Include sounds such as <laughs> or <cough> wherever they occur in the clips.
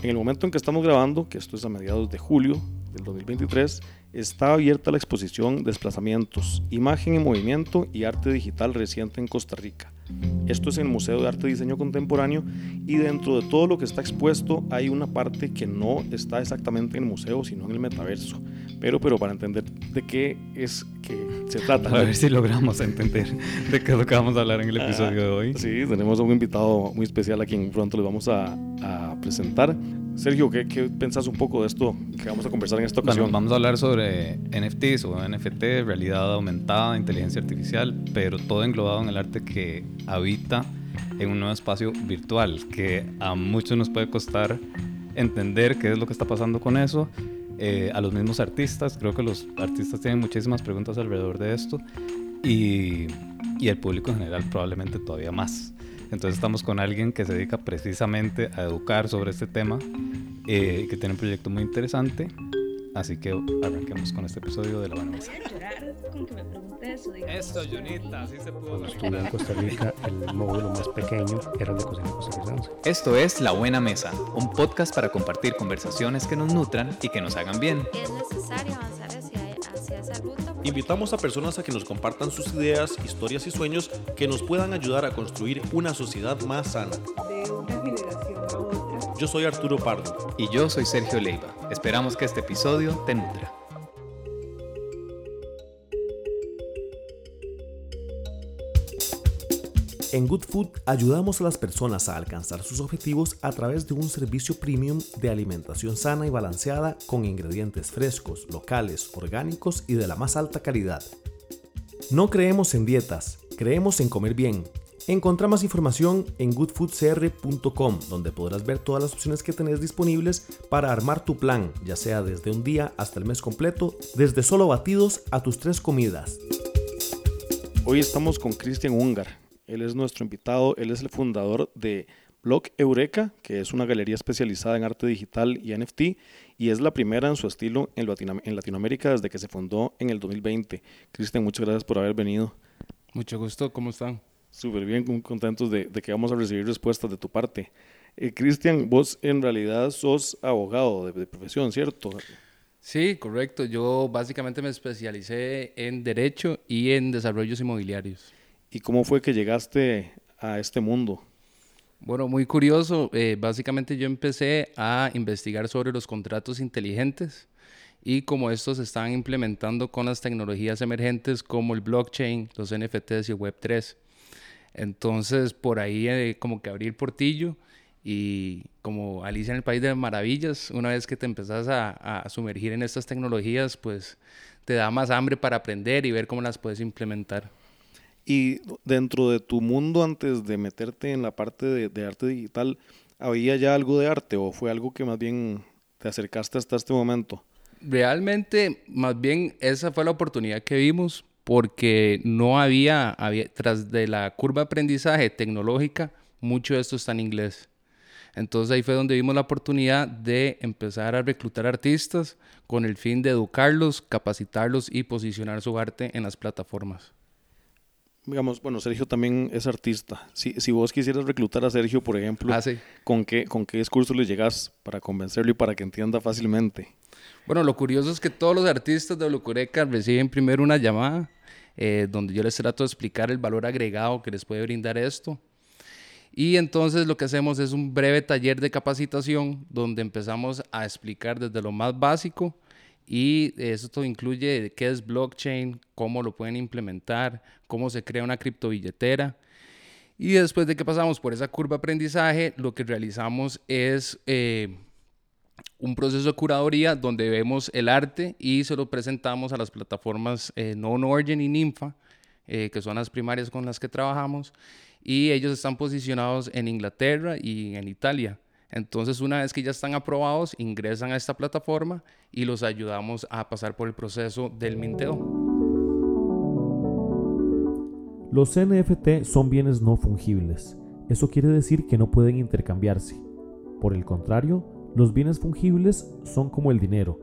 En el momento en que estamos grabando, que esto es a mediados de julio del 2023, está abierta la exposición Desplazamientos, Imagen en Movimiento y Arte Digital Reciente en Costa Rica. Esto es en el Museo de Arte y Diseño Contemporáneo y dentro de todo lo que está expuesto hay una parte que no está exactamente en el museo, sino en el metaverso. Pero, pero para entender de qué es que se trata. A ver si logramos entender de qué es lo que vamos a hablar en el episodio de hoy. Sí, tenemos a un invitado muy especial a quien pronto le vamos a, a presentar. Sergio, ¿qué, ¿qué, pensás un poco de esto que vamos a conversar en esta ocasión? Bueno, vamos a hablar sobre NFTs o NFT, realidad aumentada, inteligencia artificial, pero todo englobado en el arte que habita en un nuevo espacio virtual, que a muchos nos puede costar entender qué es lo que está pasando con eso. Eh, a los mismos artistas, creo que los artistas tienen muchísimas preguntas alrededor de esto y, y el público en general probablemente todavía más. Entonces estamos con alguien que se dedica precisamente a educar sobre este tema, eh, que tiene un proyecto muy interesante. Así que arranquemos con este episodio de La Buena Mesa. Esto, Junita, así se pudo. Cuando estuve en Costa Rica, el módulo más pequeño era el de cocina costarricense. Esto es La Buena Mesa, un podcast para compartir conversaciones que nos nutran y que nos hagan bien. Es necesario avanzar hacia, hacia esa ruta. Invitamos a personas a que nos compartan sus ideas, historias y sueños que nos puedan ayudar a construir una sociedad más sana. Yo soy Arturo Pardo. Y yo soy Sergio Leiva. Esperamos que este episodio te nutra. En Good Food ayudamos a las personas a alcanzar sus objetivos a través de un servicio premium de alimentación sana y balanceada con ingredientes frescos, locales, orgánicos y de la más alta calidad. No creemos en dietas, creemos en comer bien. Encontra más información en goodfoodcr.com, donde podrás ver todas las opciones que tenés disponibles para armar tu plan, ya sea desde un día hasta el mes completo, desde solo batidos a tus tres comidas. Hoy estamos con Cristian Ungar. Él es nuestro invitado, él es el fundador de Blog Eureka, que es una galería especializada en arte digital y NFT, y es la primera en su estilo en, en Latinoamérica desde que se fundó en el 2020. Cristian, muchas gracias por haber venido. Mucho gusto, ¿cómo están? Súper bien, muy contentos de, de, que vamos a recibir respuestas de tu parte. Eh, Cristian, vos en realidad sos abogado de, de profesión, ¿cierto? Sí, correcto. Yo básicamente me especialicé en Derecho y en Desarrollos Inmobiliarios. ¿Y cómo fue que llegaste a este mundo? Bueno, muy curioso. Eh, básicamente yo empecé a investigar sobre los contratos inteligentes y cómo estos se están implementando con las tecnologías emergentes como el blockchain, los NFTs y el Web3. Entonces, por ahí eh, como que abrí el portillo y como Alicia en el País de Maravillas, una vez que te empezás a, a sumergir en estas tecnologías, pues te da más hambre para aprender y ver cómo las puedes implementar. Y dentro de tu mundo, antes de meterte en la parte de, de, arte digital, ¿había ya algo de arte o fue algo que más bien te acercaste hasta este momento? Realmente, más bien, esa fue la oportunidad que vimos porque no había, había tras de la curva de aprendizaje tecnológica, mucho de esto está en inglés. Entonces ahí fue donde vimos la oportunidad de empezar a reclutar artistas con el fin de educarlos, capacitarlos y posicionar su arte en las plataformas digamos, bueno, Sergio también es artista. Si, si vos quisieras reclutar a Sergio, por ejemplo, ah, sí. ¿con, qué, ¿con qué discurso le llegas para convencerlo y para que entienda fácilmente? Bueno, lo curioso es que todos los artistas de Locureca reciben primero una llamada eh, donde yo les trato de explicar el valor agregado que les puede brindar esto. Y entonces lo que hacemos es un breve taller de capacitación donde empezamos a explicar desde lo más básico y esto incluye qué es blockchain, cómo lo pueden implementar, cómo se crea una criptobilletera. Y después de que pasamos por esa curva de aprendizaje, lo que realizamos es eh, un proceso de curaduría donde vemos el arte y se lo presentamos a las plataformas eh, Non-Origin y Ninfa, eh, que son las primarias con las que trabajamos. Y ellos están posicionados en Inglaterra y en Italia. Entonces, una vez que ya están aprobados, ingresan a esta plataforma y los ayudamos a pasar por el proceso del minteo. Los NFT son bienes no fungibles. Eso quiere decir que no pueden intercambiarse. Por el contrario, los bienes fungibles son como el dinero,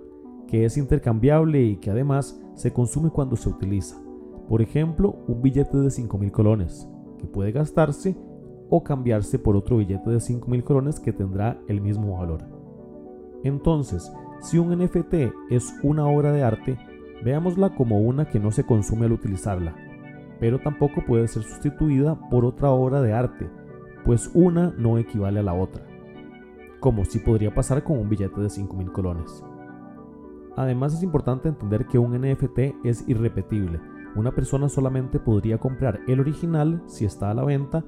que es intercambiable y que además se consume cuando se utiliza. Por ejemplo, un billete de 5.000 colones, que puede gastarse o cambiarse por otro billete de 5.000 colones que tendrá el mismo valor. Entonces, si un NFT es una obra de arte, veámosla como una que no se consume al utilizarla, pero tampoco puede ser sustituida por otra obra de arte, pues una no equivale a la otra, como si podría pasar con un billete de 5.000 colones. Además es importante entender que un NFT es irrepetible, una persona solamente podría comprar el original si está a la venta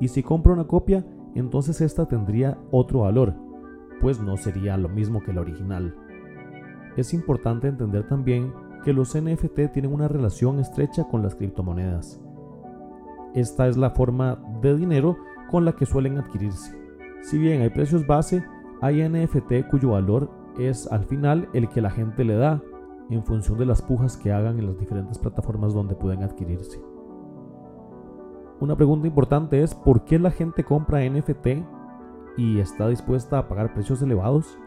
y si compra una copia, entonces esta tendría otro valor, pues no sería lo mismo que la original. Es importante entender también que los NFT tienen una relación estrecha con las criptomonedas. Esta es la forma de dinero con la que suelen adquirirse. Si bien hay precios base, hay NFT cuyo valor es al final el que la gente le da en función de las pujas que hagan en las diferentes plataformas donde pueden adquirirse. Una pregunta importante es ¿por qué la gente compra NFT y está dispuesta a pagar precios elevados?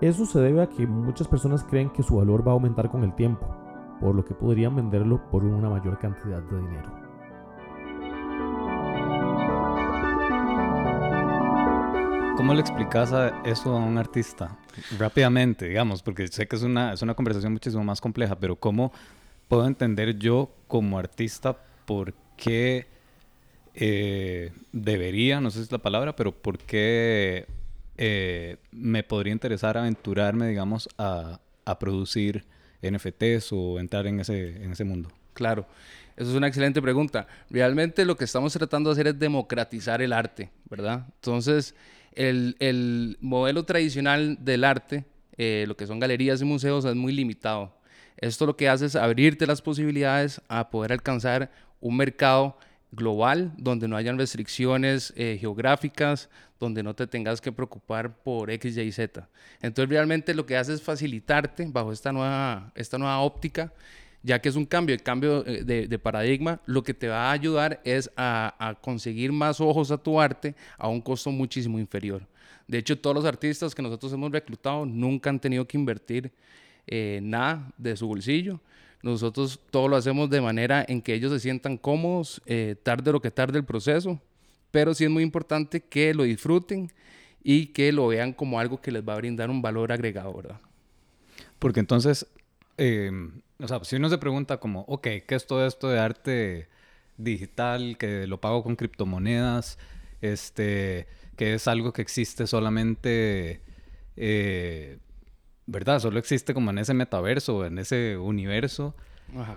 Eso se debe a que muchas personas creen que su valor va a aumentar con el tiempo, por lo que podrían venderlo por una mayor cantidad de dinero. ¿Cómo le explicas eso a un artista? Rápidamente, digamos, porque sé que es una, es una conversación muchísimo más compleja, pero ¿cómo puedo entender yo como artista por qué eh, debería, no sé si es la palabra, pero por qué eh, me podría interesar aventurarme, digamos, a, a, producir NFTs o entrar en ese, en ese mundo? Claro, eso es una excelente pregunta. Realmente lo que estamos tratando de hacer es democratizar el arte, ¿verdad? Entonces, el, el modelo tradicional del arte, eh, lo que son galerías y museos, es muy limitado. Esto lo que hace es abrirte las posibilidades a poder alcanzar un mercado global donde no hayan restricciones eh, geográficas, donde no te tengas que preocupar por X, Y, Z. Entonces realmente lo que hace es facilitarte bajo esta nueva, esta nueva óptica ya que es un cambio, el cambio eh, de, paradigma, lo que te va a ayudar es a, conseguir más ojos a tu arte a un costo muchísimo inferior. De hecho, todos los artistas que nosotros hemos reclutado nunca han tenido que invertir eh, nada de su bolsillo. Nosotros todo lo hacemos de manera en que ellos se sientan cómodos, eh, tarde lo que tarde el proceso, pero sí es muy importante que lo disfruten y que lo vean como algo que les va a brindar un valor agregado, ¿verdad? Porque entonces, o sea, si uno se pregunta como, ok, ¿qué es todo esto de arte digital, que lo pago con criptomonedas, este, que es algo que existe solamente, eh, ¿verdad? Solo existe como en ese metaverso, en ese universo.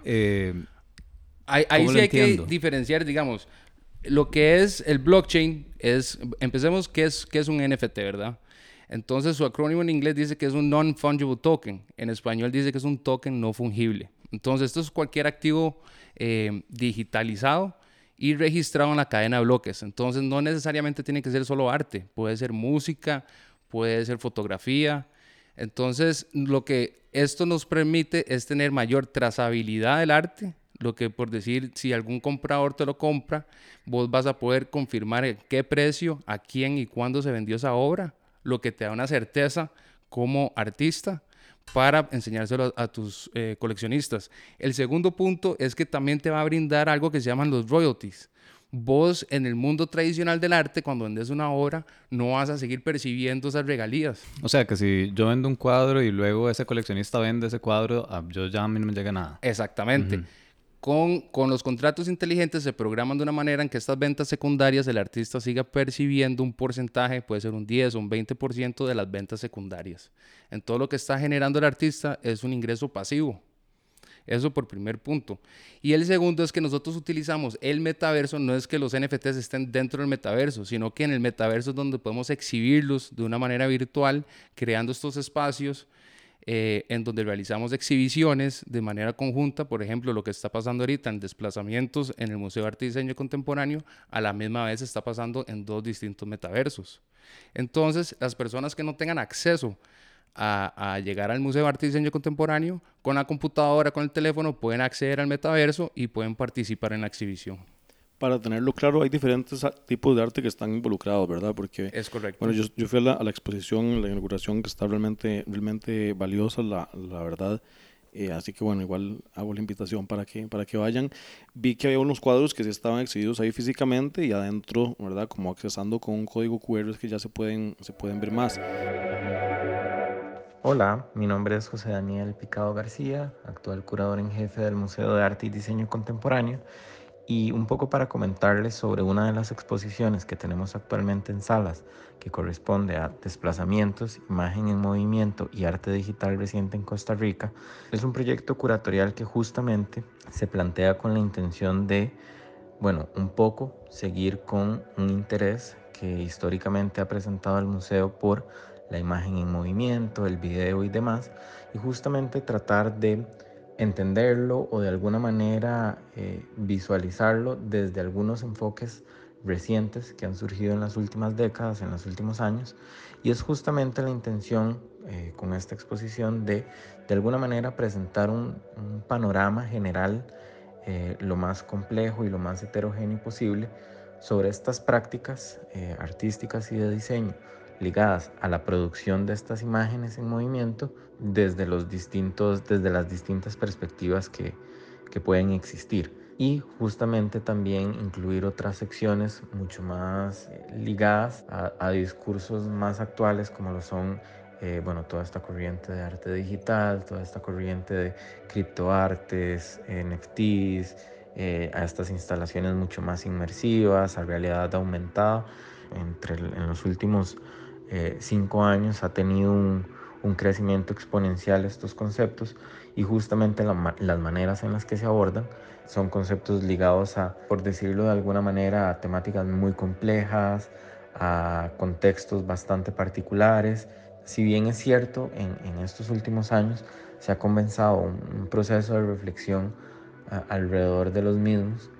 Eh, ahí, sí hay que diferenciar, digamos, lo que es el blockchain es, empecemos, ¿qué es, qué es un NFT, verdad? Entonces su acrónimo en inglés dice que es un non-fungible token. En español dice que es un token no fungible. Entonces esto es cualquier activo eh, digitalizado y registrado en la cadena de bloques. Entonces no necesariamente tiene que ser solo arte, puede ser música, puede ser fotografía. Entonces lo que esto nos permite es tener mayor trazabilidad del arte, lo que por decir, si algún comprador te lo compra, vos vas a poder confirmar qué precio, a quién y cuándo se vendió esa obra lo que te da una certeza como artista para enseñárselo a, tus eh, coleccionistas. El segundo punto es que también te va a brindar algo que se llaman los royalties. Vos en el mundo tradicional del arte, cuando vendes una obra, no vas a seguir percibiendo esas regalías. O sea que si yo vendo un cuadro y luego ese coleccionista vende ese cuadro, ah, yo ya a mí no me llega nada. Exactamente. Con, los contratos inteligentes se programan de una manera en que estas ventas secundarias el artista siga percibiendo un porcentaje, puede ser un 10 o un 20% de las ventas secundarias. En todo lo que está generando el artista es un ingreso pasivo. Eso por primer punto. Y el segundo es que nosotros utilizamos el metaverso, no es que los NFTs estén dentro del metaverso, sino que en el metaverso es donde podemos exhibirlos de una manera virtual, creando estos espacios eh, en donde realizamos exhibiciones de manera conjunta, por ejemplo, lo que está pasando ahorita en desplazamientos en el Museo de Arte y Diseño Contemporáneo, a la misma vez está pasando en dos distintos metaversos. Entonces, las personas que no tengan acceso a, a, llegar al Museo de Arte y Diseño Contemporáneo, con la computadora, con el teléfono, pueden acceder al metaverso y pueden participar en la exhibición para tenerlo claro, hay diferentes tipos de arte que están involucrados, ¿verdad? Porque, es correcto. Bueno, yo, yo fui a la, a la, exposición, la inauguración, que está realmente, realmente valiosa, la, la verdad. Eh, así que bueno, igual hago la invitación para que, para que vayan. Vi que había unos cuadros que sí estaban exhibidos ahí físicamente y adentro, ¿verdad? Como accesando con un código QR es que ya se pueden, se pueden ver más. Hola, mi nombre es José Daniel Picado García, actual curador en jefe del Museo de Arte y Diseño Contemporáneo, y un poco para comentarles sobre una de las exposiciones que tenemos actualmente en salas, que corresponde a desplazamientos, imagen en movimiento y arte digital reciente en Costa Rica. Es un proyecto curatorial que justamente se plantea con la intención de, bueno, un poco seguir con un interés que históricamente ha presentado el museo por la imagen en movimiento, el video y demás, y justamente tratar de entenderlo o de alguna manera eh, visualizarlo desde algunos enfoques recientes que han surgido en las últimas décadas, en los últimos años, y es justamente la intención eh, con esta exposición de de alguna manera presentar un, panorama general eh, lo más complejo y lo más heterogéneo posible sobre estas prácticas artísticas y de diseño ligadas a la producción de estas imágenes en movimiento desde, los distintos, desde las distintas perspectivas que, que pueden existir y justamente también incluir otras secciones mucho más eh, ligadas a, discursos más actuales como lo son eh, bueno, toda esta corriente de arte digital, toda esta corriente de criptoartes, NFTs, eh, a estas instalaciones mucho más inmersivas, a realidad aumentada. Entre, en los últimos eh, cinco años ha tenido un, crecimiento exponencial estos conceptos y justamente las maneras en las que se abordan son conceptos ligados a, por decirlo de alguna manera, a temáticas muy complejas, a contextos bastante particulares. Si bien es cierto, en, estos últimos años se ha comenzado un, proceso de reflexión alrededor de los mismos,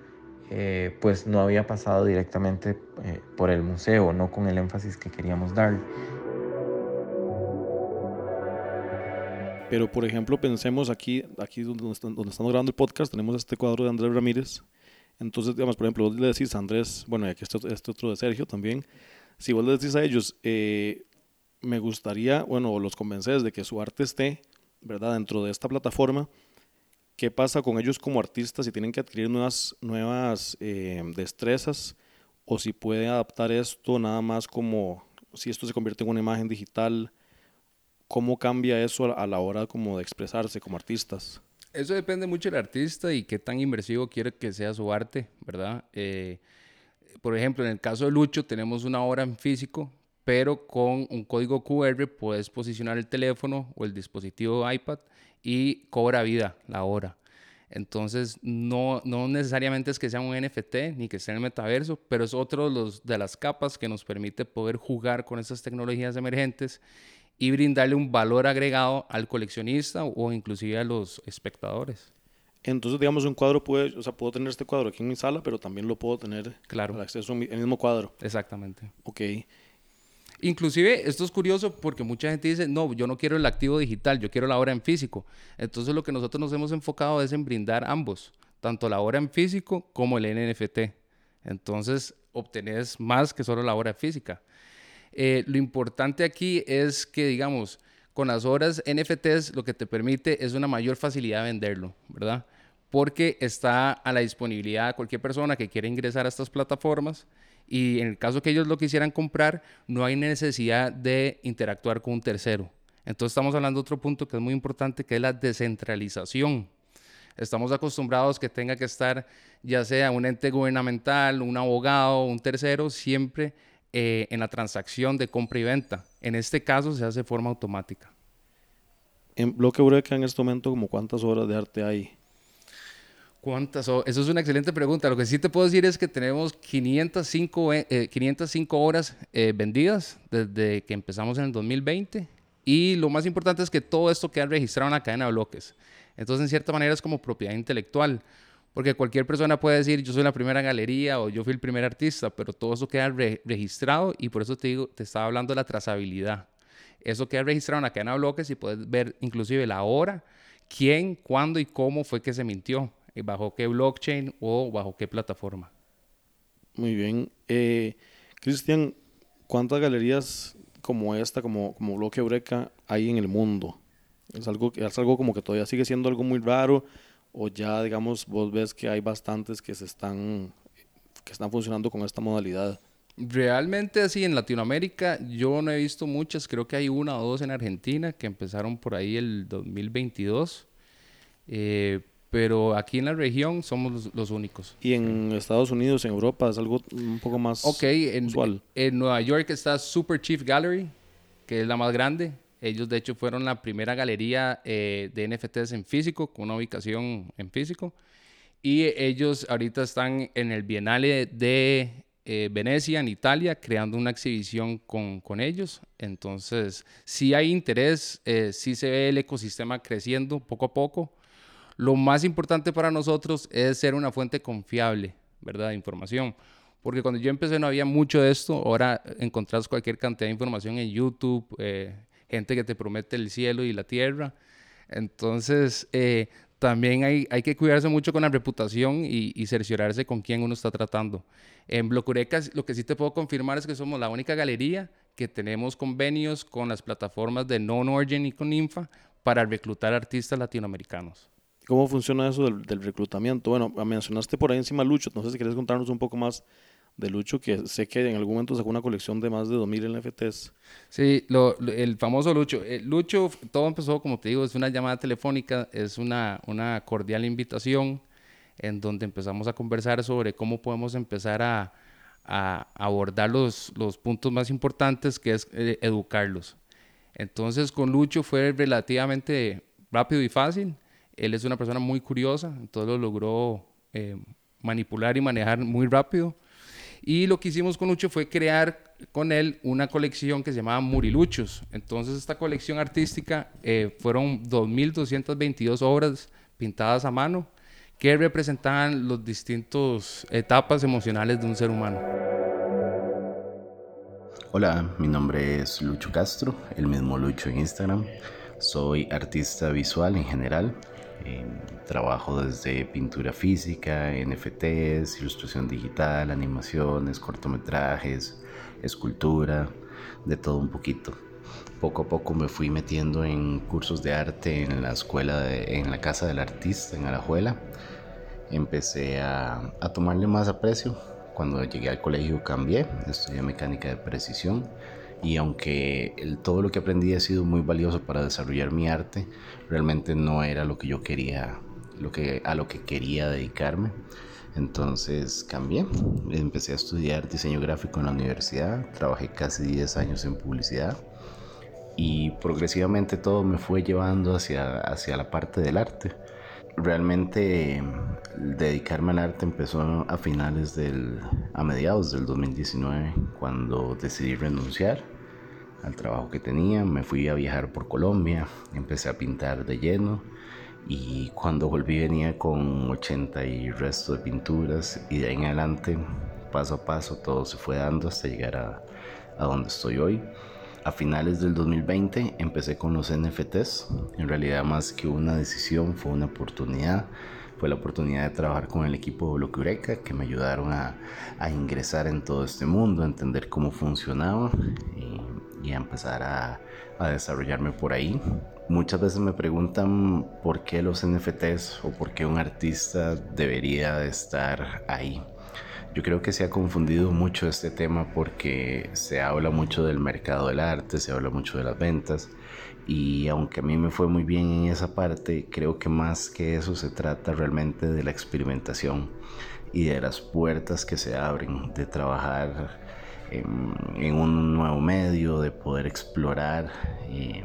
eh, pues no había pasado directamente eh, por el museo, no con el énfasis que queríamos darle. Pero por ejemplo, pensemos aquí, aquí donde, donde estamos grabando el podcast, tenemos este cuadro de Andrés Ramírez. Entonces, digamos, por ejemplo, vos le decís a Andrés, bueno, y aquí está este otro de Sergio también, si vos le decís a ellos, eh, me gustaría, bueno, los convences de que su arte esté, ¿verdad?, dentro de esta plataforma, ¿Qué pasa con ellos como artistas si tienen que adquirir nuevas, nuevas eh, destrezas o si pueden adaptar esto nada más como si esto se convierte en una imagen digital? ¿Cómo cambia eso a la hora como de expresarse como artistas? Eso depende mucho del artista y qué tan inmersivo quiere que sea su arte, ¿verdad? Eh, por ejemplo, en el caso de Lucho tenemos una obra en físico, pero con un código QR puedes posicionar el teléfono o el dispositivo iPad y cobra vida la hora. Entonces, no, no necesariamente es que sea un NFT ni que sea en el metaverso, pero es otro de, los, de las capas que nos permite poder jugar con estas tecnologías emergentes y brindarle un valor agregado al coleccionista o inclusive a los espectadores. Entonces, digamos, un cuadro puede, o sea, puedo tener este cuadro aquí en mi sala, pero también lo puedo tener claro. al acceso al mismo cuadro. Exactamente. Ok. Inclusive, esto es curioso porque mucha gente dice, no, yo no quiero el activo digital, yo quiero la obra en físico. Entonces lo que nosotros nos hemos enfocado es en brindar ambos, tanto la obra en físico como el NFT. Entonces obtenés más que solo la obra física. Eh, lo importante aquí es que, digamos, con las obras NFTs lo que te permite es una mayor facilidad de venderlo, ¿verdad? Porque está a la disponibilidad de cualquier persona que quiera ingresar a estas plataformas y en el caso que ellos lo quisieran comprar, no hay necesidad de interactuar con un tercero. Entonces estamos hablando de otro punto que es muy importante, que es la descentralización. Estamos acostumbrados que tenga que estar ya sea un ente gubernamental, un abogado, un tercero, siempre eh, en la transacción de compra y venta. En este caso se hace de forma automática. En Bloque Eureka en este momento, como cuántas horas de arte hay? ¿Cuántas? Eso es una excelente pregunta. Lo que sí te puedo decir es que tenemos 505, 505 eh, horas eh, vendidas desde que empezamos en el 2020. Y lo más importante es que todo esto queda registrado en la cadena de bloques. Entonces, en cierta manera, es como propiedad intelectual. Porque cualquier persona puede decir, yo soy la primera galería o yo fui el primer artista, pero todo eso queda registrado y por eso te digo, te estaba hablando de la trazabilidad. Eso queda registrado en la cadena de bloques y puedes ver inclusive la hora, quién, cuándo y cómo fue que se mintió bajo qué blockchain o bajo qué plataforma. Muy bien. Eh, Cristian, ¿cuántas galerías como esta, como, como Bloque Eureka, hay en el mundo? ¿Es algo, ¿Es algo como que todavía sigue siendo algo muy raro? ¿O ya, digamos, vos ves que hay bastantes que se están, que están funcionando con esta modalidad? Realmente así en Latinoamérica yo no he visto muchas, creo que hay una o dos en Argentina que empezaron por ahí el 2022, eh, pero aquí en la región somos los, los únicos. Y en Estados Unidos, en Europa, es algo un poco más Ok, en, usual. en Nueva York está Super Chief Gallery, que es la más grande. Ellos de hecho fueron la primera galería eh, de NFTs en físico, con una ubicación en físico. Y ellos ahorita están en el Bienale de eh, Venecia, en Italia, creando una exhibición con, con ellos. Entonces, sí hay interés, eh, sí se ve el ecosistema creciendo poco a poco. Lo más importante para nosotros es ser una fuente confiable, ¿verdad? De información. Porque cuando yo empecé no había mucho de esto. Ahora encontrás cualquier cantidad de información en YouTube, eh, gente que te promete el cielo y la tierra. Entonces, eh, también hay, que cuidarse mucho con la reputación y, y cerciorarse con quién uno está tratando. En Blocurecas, lo que sí te puedo confirmar es que somos la única galería que tenemos convenios con las plataformas de Non-Origin y con Infa para reclutar artistas latinoamericanos. ¿Cómo funciona eso del, del reclutamiento? Bueno, mencionaste por ahí encima Lucho, sé si quieres contarnos un poco más de Lucho, que sé que en algún momento sacó una colección de más de 2.000 NFTs. Sí, lo- el famoso Lucho. Eh, Lucho, todo empezó, como te digo, es una llamada telefónica, es una, una cordial invitación en donde empezamos a conversar sobre cómo podemos empezar a, a abordar los, los puntos más importantes, que es eh, educarlos. Entonces, con Lucho fue relativamente rápido y fácil. Él es una persona muy curiosa, entonces lo logró eh, manipular y manejar muy rápido. Y lo que hicimos con Lucho fue crear con él una colección que se llamaba Muriluchos. Entonces esta colección artística eh, fueron 2.222 obras pintadas a mano que representaban las distintas etapas emocionales de un ser humano. Hola, mi nombre es Lucho Castro, el mismo Lucho en Instagram. Soy artista visual en general. Trabajo desde pintura física, NFTs, ilustración digital, animaciones, cortometrajes, escultura, de todo un poquito. Poco a poco me fui metiendo en cursos de arte en la escuela, de- en la casa del artista, en Alajuela. Empecé a, a tomarle más aprecio. Cuando llegué al colegio cambié, estudié mecánica de precisión y aunque el- todo lo que aprendí ha sido muy valioso para desarrollar mi arte, realmente no era lo que yo quería, lo que, a lo que quería dedicarme. Entonces cambié, empecé a estudiar diseño gráfico en la universidad, trabajé casi 10 años en publicidad y progresivamente todo me fue llevando hacia, hacia la parte del arte. Realmente dedicarme al arte empezó a finales del, a mediados del 2019 cuando decidí renunciar al trabajo que tenía, me fui a viajar por Colombia, empecé a pintar de lleno y cuando volví venía con 80 y resto de pinturas y de ahí en adelante paso a paso todo se fue dando hasta llegar a, donde estoy hoy. A finales del 2020 empecé con los NFTs. En realidad más que una decisión fue una oportunidad. Fue la oportunidad de trabajar con el equipo de Bloque Eureka que me ayudaron a, ingresar en todo este mundo, a entender cómo funcionaba y a empezar a, a desarrollarme por ahí. Muchas veces me preguntan por qué los NFTs o por qué un artista debería de estar ahí. Yo creo que se ha confundido mucho este tema porque se habla mucho del mercado del arte, se habla mucho de las ventas y aunque a mí me fue muy bien en esa parte, creo que más que eso se trata realmente de la experimentación y de las puertas que se abren, de trabajar en, en un nuevo medio, de poder explorar. eh,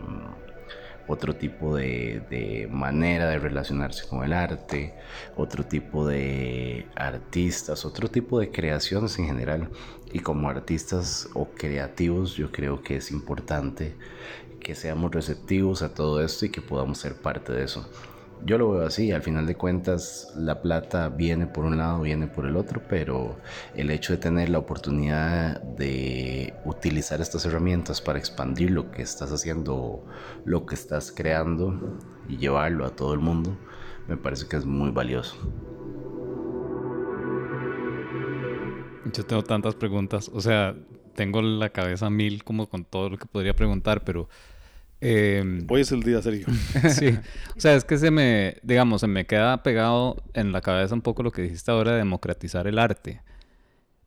otro tipo de manera de relacionarse con el arte, otro tipo de artistas, otro tipo de creaciones en general. Y como artistas o creativos yo creo que es importante que seamos receptivos a todo esto y que podamos ser parte de eso. Yo lo veo así, al final de cuentas la plata viene por un lado, viene por el otro, pero el hecho de tener la oportunidad de utilizar estas herramientas para expandir lo que estás haciendo, lo que estás creando y llevarlo a todo el mundo, me parece que es muy valioso. Yo tengo tantas preguntas, o sea, tengo la cabeza mil como con todo lo que podría preguntar, pero... eh, Hoy es el día, Sergio. <laughs> sí, o sea, es que se me, digamos, se me queda pegado en la cabeza un poco lo que dijiste ahora de democratizar el arte.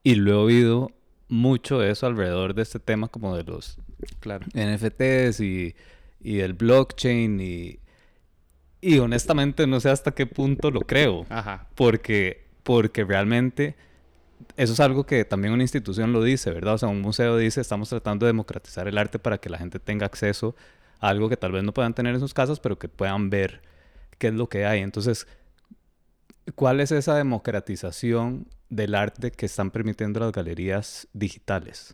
Y lo he oído mucho eso alrededor de este tema como de los claro. NFTs y, y el blockchain y, y honestamente no sé hasta qué punto lo creo. Ajá. Porque, porque realmente eso es algo que también una institución lo dice, ¿verdad? O sea, un museo dice, estamos tratando de democratizar el arte para que la gente tenga acceso a algo que tal vez no puedan tener en sus casas, pero que puedan ver qué es lo que hay. Entonces, ¿cuál es esa democratización del arte que están permitiendo las galerías digitales?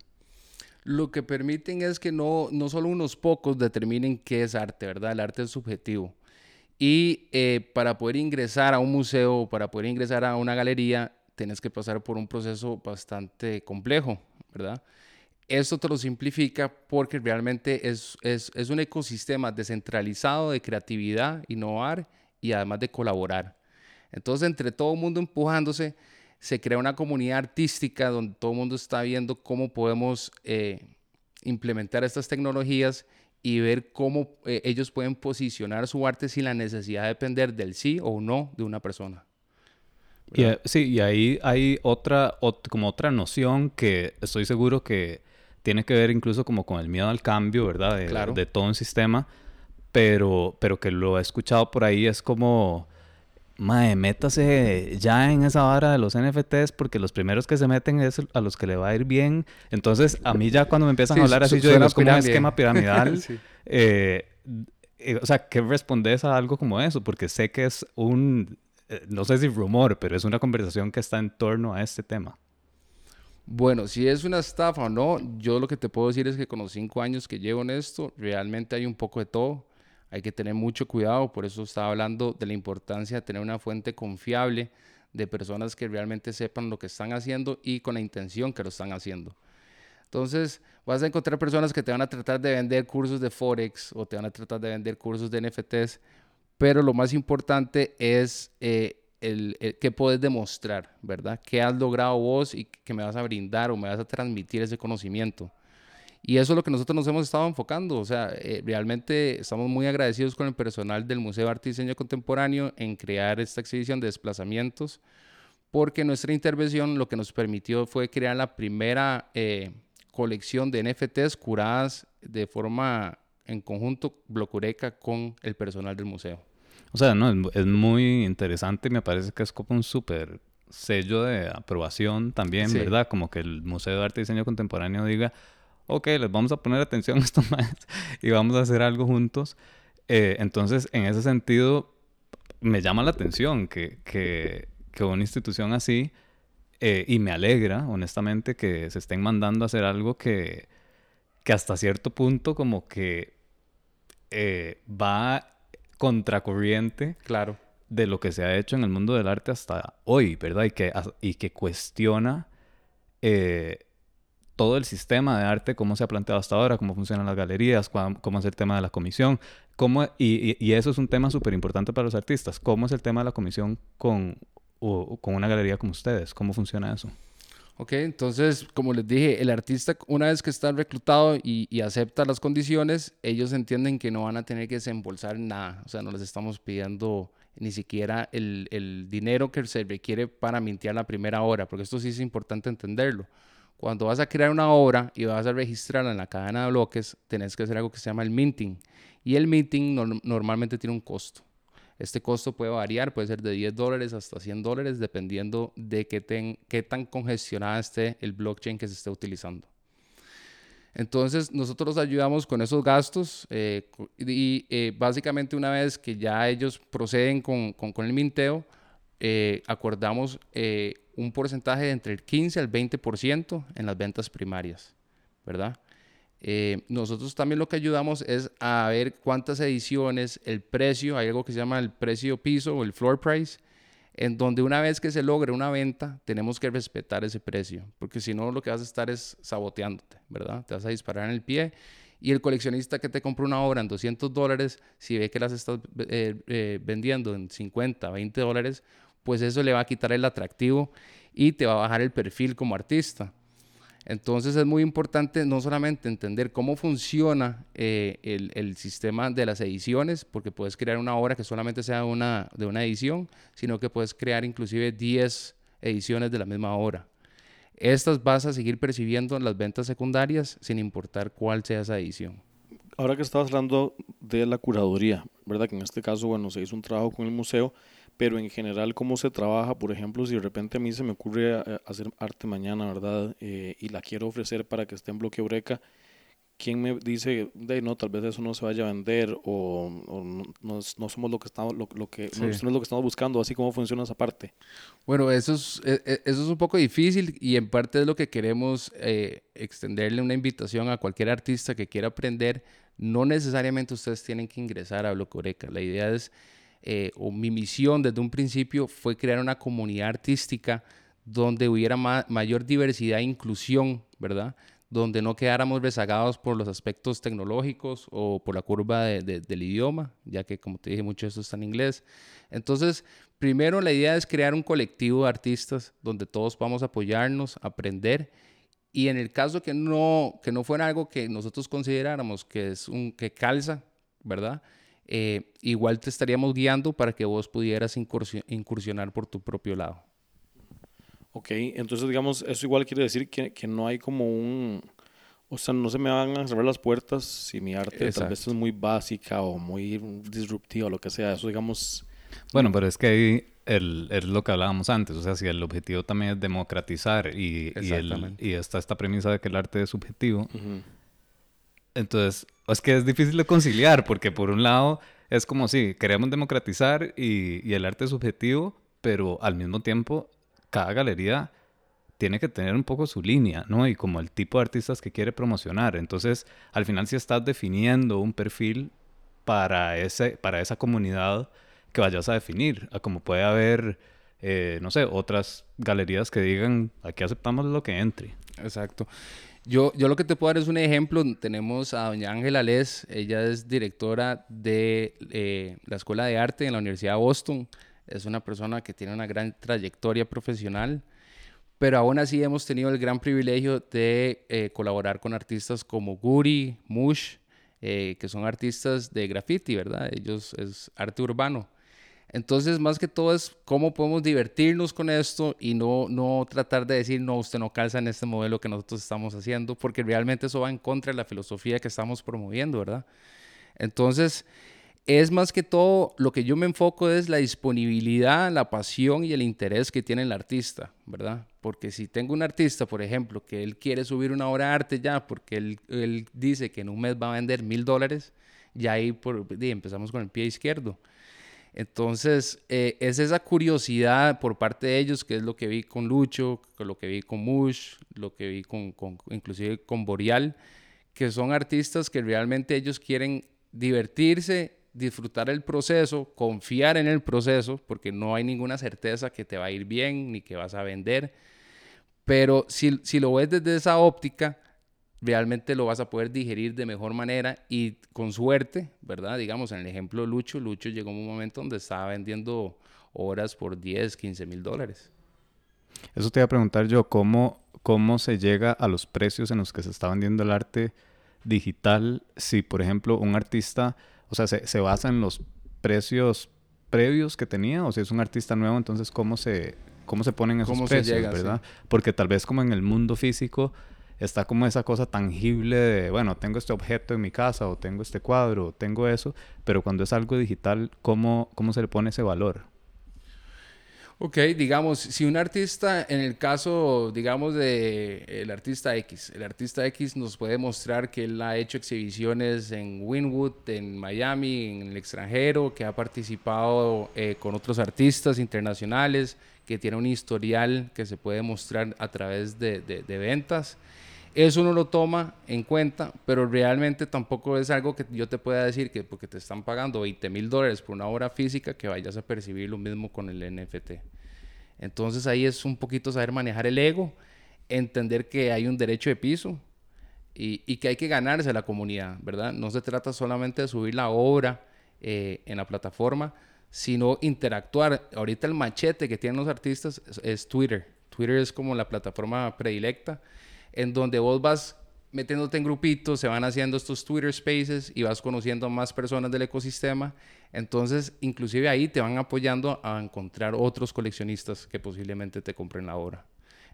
Lo que permiten es que no, no solo unos pocos determinen qué es arte, ¿verdad? El arte es subjetivo. Y eh, para poder ingresar a un museo, para poder ingresar a una galería, tienes que pasar por un proceso bastante complejo, ¿verdad? Esto te lo simplifica porque realmente es, es, es un ecosistema descentralizado de creatividad, innovar y además de colaborar. Entonces, entre todo el mundo empujándose, se crea una comunidad artística donde todo el mundo está viendo cómo podemos eh, implementar estas tecnologías y ver cómo eh, ellos pueden posicionar su arte sin la necesidad de depender del sí o no de una persona. Eh, sí, y ahí hay otra, como otra noción que estoy seguro que tiene que ver incluso como con el miedo al cambio, ¿verdad? De, Claro. de todo un sistema, pero, pero que lo he escuchado por ahí es como, mae, métase ya en esa vara de los NFTs porque los primeros que se meten es a los que le va a ir bien. Entonces, a mí ya cuando me empiezan Sí, a hablar así, yo digo, es como un esquema piramidal. <laughs> Sí. Eh, eh, o sea, ¿qué respondes a algo como eso? Porque sé que es un, eh, no sé si rumor, pero es una conversación que está en torno a este tema. Bueno, si es una estafa o no, yo lo que te puedo decir es que con los cinco años que llevo en esto, realmente hay un poco de todo. Hay que tener mucho cuidado, por eso estaba hablando de la importancia de tener una fuente confiable de personas que realmente sepan lo que están haciendo y con la intención que lo están haciendo. Entonces, vas a encontrar personas que te van a tratar de vender cursos de Forex o te van a tratar de vender cursos de NFTs, pero lo más importante es eh, el, el qué puedes demostrar, ¿verdad? ¿Qué has logrado vos y que me vas a brindar o me vas a transmitir ese conocimiento? Y eso es lo que nosotros nos hemos estado enfocando. O sea, eh, realmente estamos muy agradecidos con el personal del Museo de Arte y Diseño Contemporáneo en crear esta exhibición de desplazamientos, porque nuestra intervención lo que nos permitió fue crear la primera eh, colección de NFTs curadas de forma en conjunto Blocureca con el personal del museo. O sea, no, es, muy interesante y me parece que es como un súper sello de aprobación también, Sí. ¿verdad? Como que el Museo de Arte y Diseño Contemporáneo diga, ok, les vamos a poner atención a estos <laughs> más y vamos a hacer algo juntos. Eh, entonces, en ese sentido, me llama la atención que, que, que una institución así, eh, y me alegra, honestamente, que se estén mandando a hacer algo que, que hasta cierto punto como que eh, va contracorriente Claro. de lo que se ha hecho en el mundo del arte hasta hoy, ¿verdad? Y que, y que cuestiona eh, todo el sistema de arte, cómo se ha planteado hasta ahora, cómo funcionan las galerías, cómo es el tema de la comisión, cómo, y, y- y eso es un tema súper importante para los artistas, cómo es el tema de la comisión con, o- con una galería como ustedes, cómo funciona eso. Ok, entonces, como les dije, el artista una vez que está reclutado y, acepta las condiciones, ellos entienden que no van a tener que desembolsar nada, o sea, no les estamos pidiendo ni siquiera el, dinero que se requiere para mintear la primera obra, porque esto sí es importante entenderlo. Cuando vas a crear una obra y vas a registrarla en la cadena de bloques, tenés que hacer algo que se llama el minting. Y el minting nor- normalmente tiene un costo. Este costo puede variar, puede ser de 10 dólares hasta 100 dólares, dependiendo de qué, ten- qué tan congestionada esté el blockchain que se esté utilizando. Entonces, nosotros ayudamos con esos gastos eh, y eh, básicamente una vez que ya ellos proceden con, con- con el minteo, eh, acordamos eh, un porcentaje de entre el 15 al 20% en las ventas primarias, ¿verdad? Eh, nosotros también lo que ayudamos es a ver cuántas ediciones, el precio, hay algo que se llama el precio piso o el floor price, en donde una vez que se logre una venta, tenemos que respetar ese precio, porque si no lo que vas a estar es saboteándote, ¿verdad? Te vas a disparar en el pie y el coleccionista que te compró una obra en 200 dólares, si ve que las estás eh, eh, vendiendo en 50, 20 dólares, pues eso le va a quitar el atractivo y te va a bajar el perfil como artista. Entonces es muy importante no solamente entender cómo funciona eh, el, el sistema de las ediciones, porque puedes crear una obra que solamente sea una, de una edición, sino que puedes crear inclusive 10 ediciones de la misma obra. estas vas a seguir percibiendo en las ventas secundarias sin importar cuál sea esa edición. Ahora que estabas hablando de la curaduría, ¿verdad? Que en este caso, bueno, se hizo un trabajo con el museo, pero en general, ¿cómo se trabaja? Por ejemplo, si de repente a mí se me ocurre eh, hacer arte mañana, ¿verdad? Eh, y la quiero ofrecer para que esté en bloque Eureka, ¿quién me dice, de no, tal vez eso no se vaya a vender o, no, no, somos lo que estamos, lo, que, no, es lo que estamos buscando, así como funciona esa parte? Bueno, eso es, e, e, eso es un poco difícil y en parte es lo que queremos eh, extenderle una invitación a cualquier artista que quiera aprender. No necesariamente ustedes tienen que ingresar a Bloque Eureka. La idea es, eh, o mi misión desde un principio fue crear una comunidad artística donde hubiera mayor diversidad e inclusión, ¿verdad? donde no quedáramos rezagados por los aspectos tecnológicos o por la curva del idioma, ya que como te dije, mucho de eso está en inglés. Entonces, primero la idea es crear un colectivo de artistas donde todos vamos a apoyarnos, aprender, y en el caso que no, que no fuera algo que nosotros consideráramos que es un que calza, ¿verdad? Eh, igual te estaríamos guiando para que vos pudieras incursionar por tu propio lado. Ok, entonces digamos, eso igual quiere decir que, que, no hay como un... O sea, no se me van a cerrar las puertas si mi arte tal vez es muy básica o muy disruptiva o lo que sea. Eso digamos... Bueno, pero es que ahí el, es lo que hablábamos antes. O sea, si el objetivo también es democratizar y, y, el, y está esta premisa de que el arte es subjetivo, entonces es que es difícil de conciliar porque por un lado es como si queremos democratizar y, el arte es subjetivo, pero al mismo tiempo cada galería tiene que tener un poco su línea, ¿no? Y como el tipo de artistas que quiere promocionar. Entonces, al final si estás definiendo un perfil para, ese, para esa comunidad que vayas a definir. como puede haber, eh, no sé, otras galerías que digan, aquí aceptamos lo que entre. Exacto. Yo, yo lo que te puedo dar es un ejemplo. Tenemos a doña Ángela Les, ella es directora de eh, la Escuela de Arte en la Universidad de Boston es una persona que tiene una gran trayectoria profesional, pero aún así hemos tenido el gran privilegio de eh, colaborar con artistas como Guri, Mush, eh, que son artistas de graffiti, ¿verdad? Ellos es arte urbano. Entonces, más que todo es cómo podemos divertirnos con esto y no, no tratar de decir, no, usted no calza en este modelo que nosotros estamos haciendo, porque realmente eso va en contra de la filosofía que estamos promoviendo, ¿verdad? Entonces, es más que todo, lo que yo me enfoco es la disponibilidad, la pasión y el interés que tiene el artista, ¿verdad? Porque si tengo un artista, por ejemplo, que él quiere subir una obra de arte ya, porque él, dice que en un mes va a vender mil dólares, ya ahí por, empezamos con el pie izquierdo. Entonces, eh, es esa curiosidad por parte de ellos, que es lo que vi con Lucho, lo que vi con Mush, lo que vi con, con inclusive con Boreal, que son artistas que realmente ellos quieren divertirse disfrutar el proceso, confiar en el proceso, porque no hay ninguna certeza que te va a ir bien ni que vas a vender. Pero si, si lo ves desde esa óptica, realmente lo vas a poder digerir de mejor manera y con suerte, ¿verdad? Digamos, en el ejemplo de Lucho, Lucho llegó a un momento donde estaba vendiendo horas por 10, 15 mil dólares. Eso te iba a preguntar yo, ¿cómo, ¿cómo se llega a los precios en los que se está vendiendo el arte digital si, por ejemplo, un artista o sea, se, basa en los precios previos que tenía, o si es un artista nuevo, entonces cómo se, cómo se ponen esos precios, ¿verdad? Porque tal vez como en el mundo físico está como esa cosa tangible de, bueno, tengo este objeto en mi casa, o tengo este cuadro, o tengo eso, pero cuando es algo digital, ¿cómo, cómo se le pone ese valor? Ok, digamos, si un artista, en el caso, digamos, de el artista X, el artista X nos puede mostrar que él ha hecho exhibiciones en Winwood, en Miami, en el extranjero, que ha participado eh, con otros artistas internacionales, que tiene un historial que se puede mostrar a través de, de ventas. Eso uno lo toma en cuenta, pero realmente tampoco es algo que yo te pueda decir que porque te están pagando 20 mil dólares por una obra física que vayas a percibir lo mismo con el NFT. Entonces ahí es un poquito saber manejar el ego, entender que hay un derecho de piso y, que hay que ganarse la comunidad, ¿verdad? No se trata solamente de subir la obra eh, en la plataforma, sino interactuar. Ahorita el machete que tienen los artistas es Twitter. Twitter es como la plataforma predilecta en donde vos vas metiéndote en grupitos, se van haciendo estos Twitter Spaces y vas conociendo a más personas del ecosistema. Entonces, inclusive ahí te van apoyando a encontrar otros coleccionistas que posiblemente te compren la obra.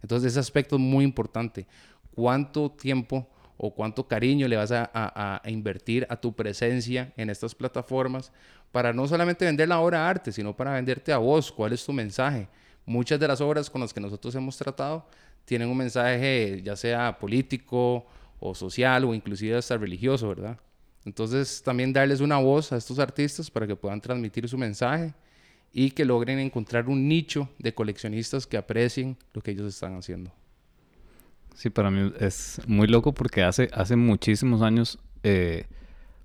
Entonces ese aspecto es muy importante. ¿Cuánto tiempo o cuánto cariño le vas a, a, invertir a tu presencia en estas plataformas para no solamente vender la obra de arte, sino para venderte a vos, cuál es tu mensaje. Muchas de las obras con las que nosotros hemos tratado tienen un mensaje ya sea político o social o inclusive hasta religioso, ¿verdad? Entonces también darles una voz a estos artistas para que puedan transmitir su mensaje y que logren encontrar un nicho de coleccionistas que aprecien lo que ellos están haciendo. Sí, para mí es muy loco porque hace, hace muchísimos años eh,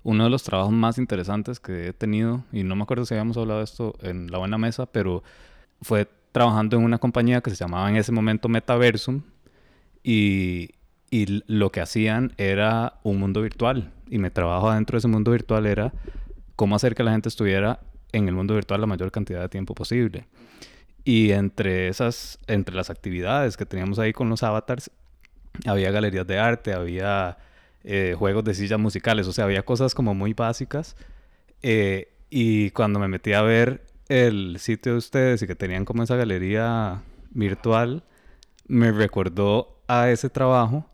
uno de los trabajos más interesantes que he tenido, y no me acuerdo si habíamos hablado de esto en la buena mesa, pero fue trabajando en una compañía que se llamaba en ese momento Metaversum y, y lo que hacían era un mundo virtual y mi trabajo dentro de ese mundo virtual era cómo hacer que la gente estuviera en el mundo virtual la mayor cantidad de tiempo posible. Y entre esas, entre las actividades que teníamos ahí con los avatars, había galerías de arte, había eh, juegos de sillas musicales, o sea, había cosas como muy básicas. Eh, y cuando me metí a ver el sitio de ustedes y que tenían como esa galería virtual, me recordó a ese trabajo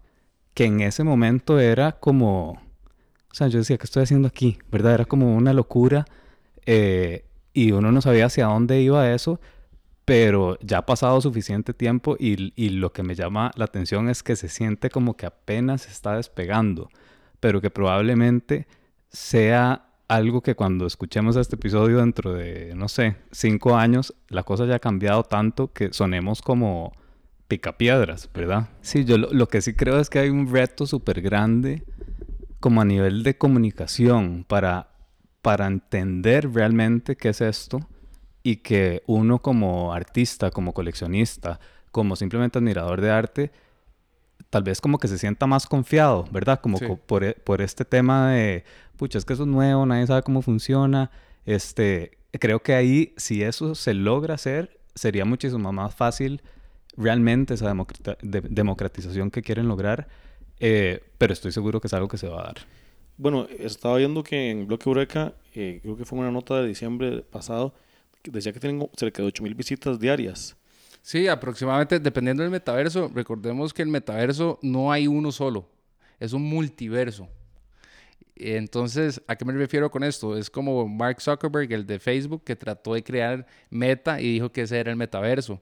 que en ese momento era como, o sea, yo decía, ¿qué estoy haciendo aquí? ¿Verdad? Era como una locura eh, y uno no sabía hacia dónde iba eso pero ya ha pasado suficiente tiempo y, y, lo que me llama la atención es que se siente como que apenas está despegando, pero que probablemente sea algo que cuando escuchemos este episodio dentro de, no sé, cinco años, la cosa ya ha cambiado tanto que sonemos como picapiedras, ¿verdad? Sí, yo lo, lo que sí creo es que hay un reto súper grande como a nivel de comunicación para, para entender realmente qué es esto y que uno como artista, como coleccionista, como simplemente admirador de arte, tal vez como que se sienta más confiado, ¿verdad? Como por, e, por, este tema de, pucha, es que eso es nuevo, nadie sabe cómo funciona. Este, creo que ahí, si eso se logra hacer, sería muchísimo más fácil realmente esa democratización que quieren lograr, eh, pero estoy seguro que es algo que se va a dar. Bueno, estaba viendo que en Bloque Eureka, eh, creo que fue una nota de diciembre pasado, decía que tienen cerca de 8.000 visitas diarias. Sí, aproximadamente, dependiendo del metaverso. Recordemos que el metaverso no hay uno solo, es un multiverso. Entonces, ¿a qué me refiero con esto? Es como Mark Zuckerberg, el de Facebook, que trató de crear Meta y dijo que ese era el metaverso.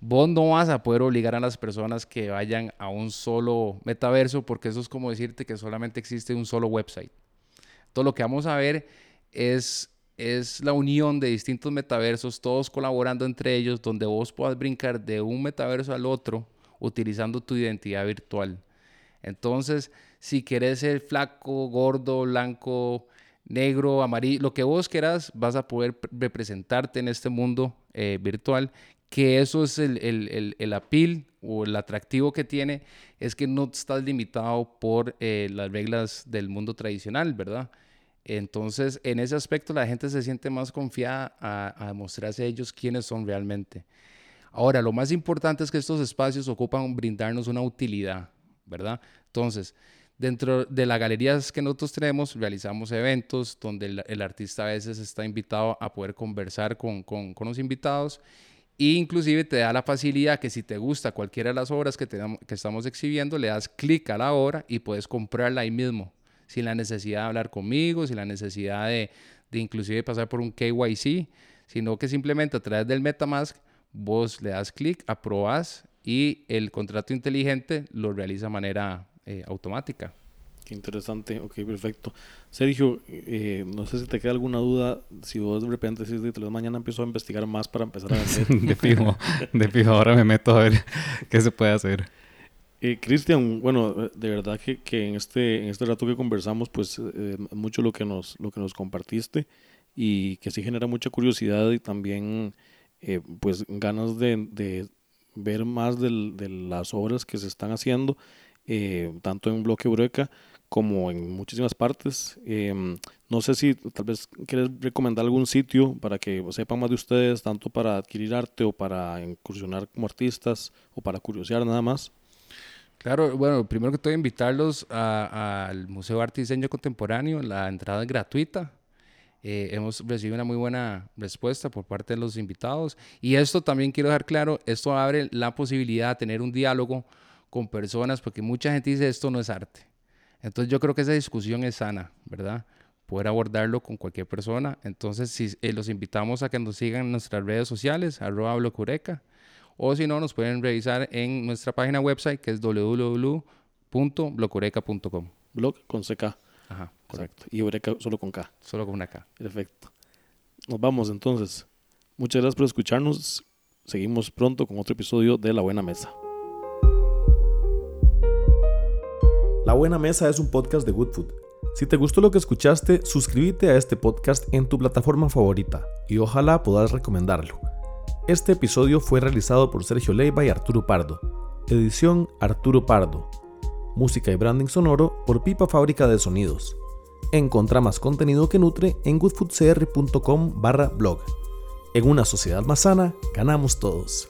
Vos no vas a poder obligar a las personas que vayan a un solo metaverso porque eso es como decirte que solamente existe un solo website. Todo lo que vamos a ver es es la unión de distintos metaversos, todos colaborando entre ellos, donde vos puedas brincar de un metaverso al otro utilizando tu identidad virtual. Entonces, si querés ser flaco, gordo, blanco, negro, amarillo, lo que vos quieras, vas a poder representarte en este mundo eh, virtual, que eso es el, el, el, appeal o el atractivo que tiene, es que no estás limitado por eh, las reglas del mundo tradicional, ¿verdad? Entonces, en ese aspecto, la gente se siente más confiada a, a mostrarse a ellos quiénes son realmente. Ahora, lo más importante es que estos espacios ocupan brindarnos una utilidad, ¿verdad? Entonces, dentro de las galerías que nosotros tenemos, realizamos eventos donde el, artista a veces está invitado a poder conversar con, con, con, los invitados e inclusive te da la facilidad que si te gusta cualquiera de las obras que, que estamos exhibiendo, le das clic a la obra y puedes comprarla ahí mismo sin la necesidad de hablar conmigo, sin la necesidad de, de inclusive pasar por un KYC, sino que simplemente a través del Metamask vos le das clic, aprobas y el contrato inteligente lo realiza de manera eh, automática. Qué interesante, ok, perfecto. Sergio, eh, no sé si te queda alguna duda, si vos de repente si de mañana empiezo a investigar más para empezar a vender. <laughs> de fijo, de fijo, ahora me meto a ver qué se puede hacer. Eh, Cristian, bueno, de verdad que, que, en, este, en este rato que conversamos, pues eh, mucho lo que, nos, lo que nos compartiste y que sí genera mucha curiosidad y también eh, pues ganas de, de ver más de, las obras que se están haciendo, eh, tanto en Bloque Eureka como en muchísimas partes. Em, no sé si tal vez quieres recomendar algún sitio para que sepan más de ustedes, tanto para adquirir arte o para incursionar como artistas o para curiosear nada más. Claro, bueno, primero que todo invitarlos al Museo de Arte y Diseño Contemporáneo, la entrada es gratuita. Eh, hemos recibido una muy buena respuesta por parte de los invitados. Y esto también quiero dejar claro, esto abre la posibilidad de tener un diálogo con personas, porque mucha gente dice esto no es arte. Entonces yo creo que esa discusión es sana, ¿verdad? Poder abordarlo con cualquier persona. Entonces si, eh, los invitamos a que nos sigan en nuestras redes sociales, arroba blocureca, o si no, nos pueden revisar en nuestra página website que es www.blocureca.com. Blog con CK. Ajá, Correcto. Y Eureka solo con K. Solo con una K. Perfecto. Nos vamos entonces. Muchas gracias por escucharnos. Seguimos pronto con otro episodio de La Buena Mesa. La Buena Mesa es un podcast de Good Food. Si te gustó lo que escuchaste, suscríbete a este podcast en tu plataforma favorita y ojalá puedas recomendarlo. Este episodio fue realizado por Sergio Leiva y Arturo Pardo. Edición Arturo Pardo. Música y branding sonoro por Pipa Fábrica de Sonidos. Encontra más contenido que nutre en goodfoodcr.com barra blog. En una sociedad más sana, ganamos todos.